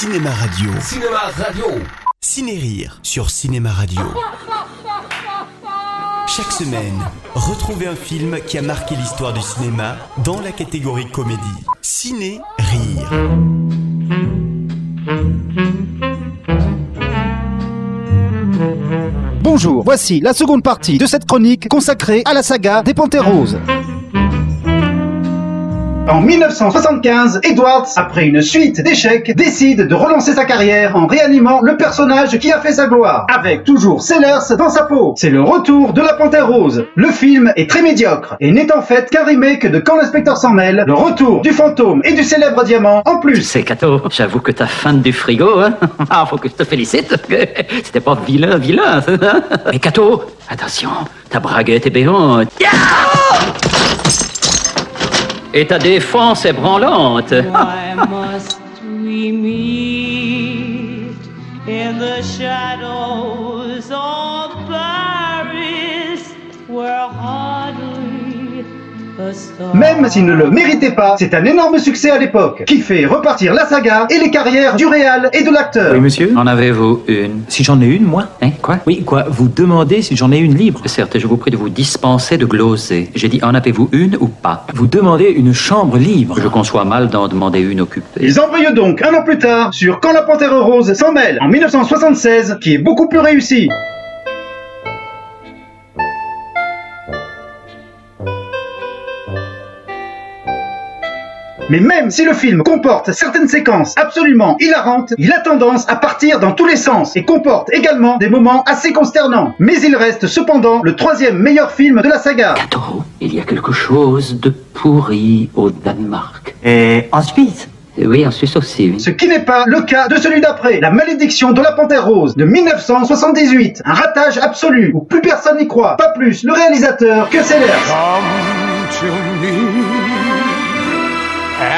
Cinéma Radio. Cinéma Radio. Ciné-Rire sur Cinéma Radio. Chaque semaine, retrouvez un film qui a marqué l'histoire du cinéma dans la catégorie comédie. Ciné-Rire. Bonjour, voici la seconde partie de cette chronique consacrée à la saga des Panthères Roses. En 1975, Edwards, après une suite d'échecs, décide de relancer sa carrière en réanimant le personnage qui a fait sa gloire, avec toujours Sellers dans sa peau. C'est le retour de la Panthère Rose. Le film est très médiocre et n'est en fait qu'un remake de Quand l'inspecteur s'en mêle, le retour du fantôme et du célèbre diamant en plus. C'est Cato, j'avoue que t'as faim du frigo, hein Ah, faut que je te félicite. C'était pas vilain, vilain. Mais Cato, attention, ta braguette est béante. Yeah et ta défense est branlante. Why must we meet in the shadows of Paris, where Même s'il ne le méritait pas, c'est un énorme succès à l'époque, qui fait repartir la saga et les carrières du réal et de l'acteur. Oui, monsieur. En avez-vous une? Si j'en ai une, moi. Hein, quoi? Oui, quoi? Vous demandez si j'en ai une libre. Certes, je vous prie de vous dispenser de gloser. J'ai dit, en avez-vous une ou pas? Vous demandez une chambre libre. Je conçois mal d'en demander une occupée. Ils embrayent donc un an plus tard sur Quand la Panthère Rose s'en mêle en 1976, qui est beaucoup plus réussi. Mais même si le film comporte certaines séquences absolument hilarantes, il a tendance à partir dans tous les sens et comporte également des moments assez consternants. Mais il reste cependant le troisième meilleur film de la saga. Cato, il y a quelque chose de pourri au Danemark. Et en Suisse? Oui, en Suisse aussi, oui. Ce qui n'est pas le cas de celui d'après, La malédiction de la Panthère Rose de 1978. Un ratage absolu où plus personne n'y croit, pas plus le réalisateur que Sellers. Ah!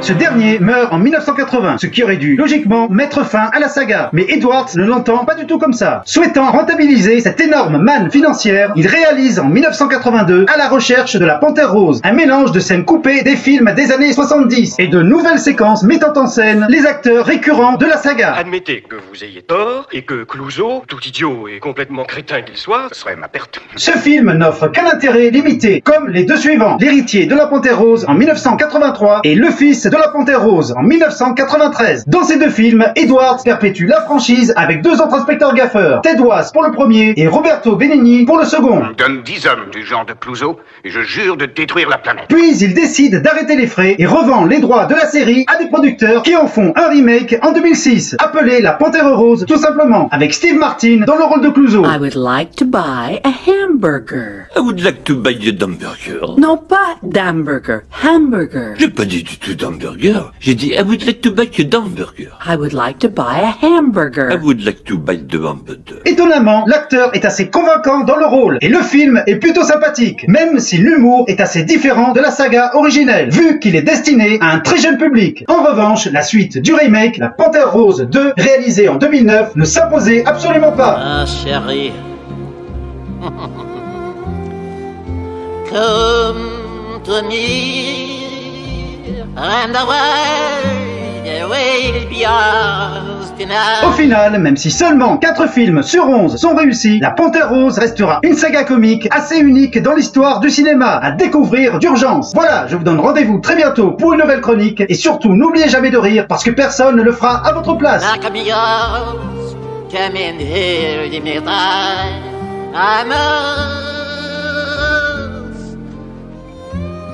Ce dernier meurt en 1980, ce qui aurait dû logiquement mettre fin à la saga. Mais Edwards ne l'entend pas du tout comme ça. Souhaitant rentabiliser cette énorme manne financière, il réalise en 1982 À la recherche de la Panthère Rose, un mélange de scènes coupées des films des années 70 et de nouvelles séquences mettant en scène les acteurs récurrents de la saga. Admettez que vous ayez tort et que Clouseau, tout idiot et complètement crétin qu'il soit, ce serait ma perte. Ce film n'offre qu'un intérêt limité, comme les deux suivants, L'héritier de la Panthère Rose en 1983 et Le fils de la Panthère Rose en 1993. Dans ces deux films, Edwards perpétue la franchise avec deux autres inspecteurs gaffeurs, Ted Wass pour le premier et Roberto Benigni pour le second. On me donne dix hommes du genre de Clouseau et je jure de détruire la planète. Puis il décide d'arrêter les frais et revend les droits de la série à des producteurs qui en font un remake en 2006, appelé La Panthère Rose tout simplement, avec Steve Martin dans le rôle de Clouseau. I would like to buy a hamburger. I would like to buy a hamburger. Non, pas d'hamburger, hamburger. J'ai pas dit du tout d'hamburger. J'ai dit I would like to buy a hamburger. I would like to buy a hamburger. I would like to buy the hamburger. Étonnamment, l'acteur est assez convaincant dans le rôle et le film est plutôt sympathique, même si l'humour est assez différent de la saga originelle, vu qu'il est destiné à un très jeune public. En revanche, la suite du remake, La Panthère Rose 2, réalisée en 2009, ne s'imposait absolument pas. Ah, chérie. Come to me, and the world will be ours Au final, même si seulement 4 films sur 11 sont réussis, La Panthère Rose restera une saga comique assez unique dans l'histoire du cinéma, à découvrir d'urgence. Voilà, je vous donne rendez-vous très bientôt pour une nouvelle chronique, et surtout n'oubliez jamais de rire, parce que personne ne le fera à votre place. Come in here. I'm.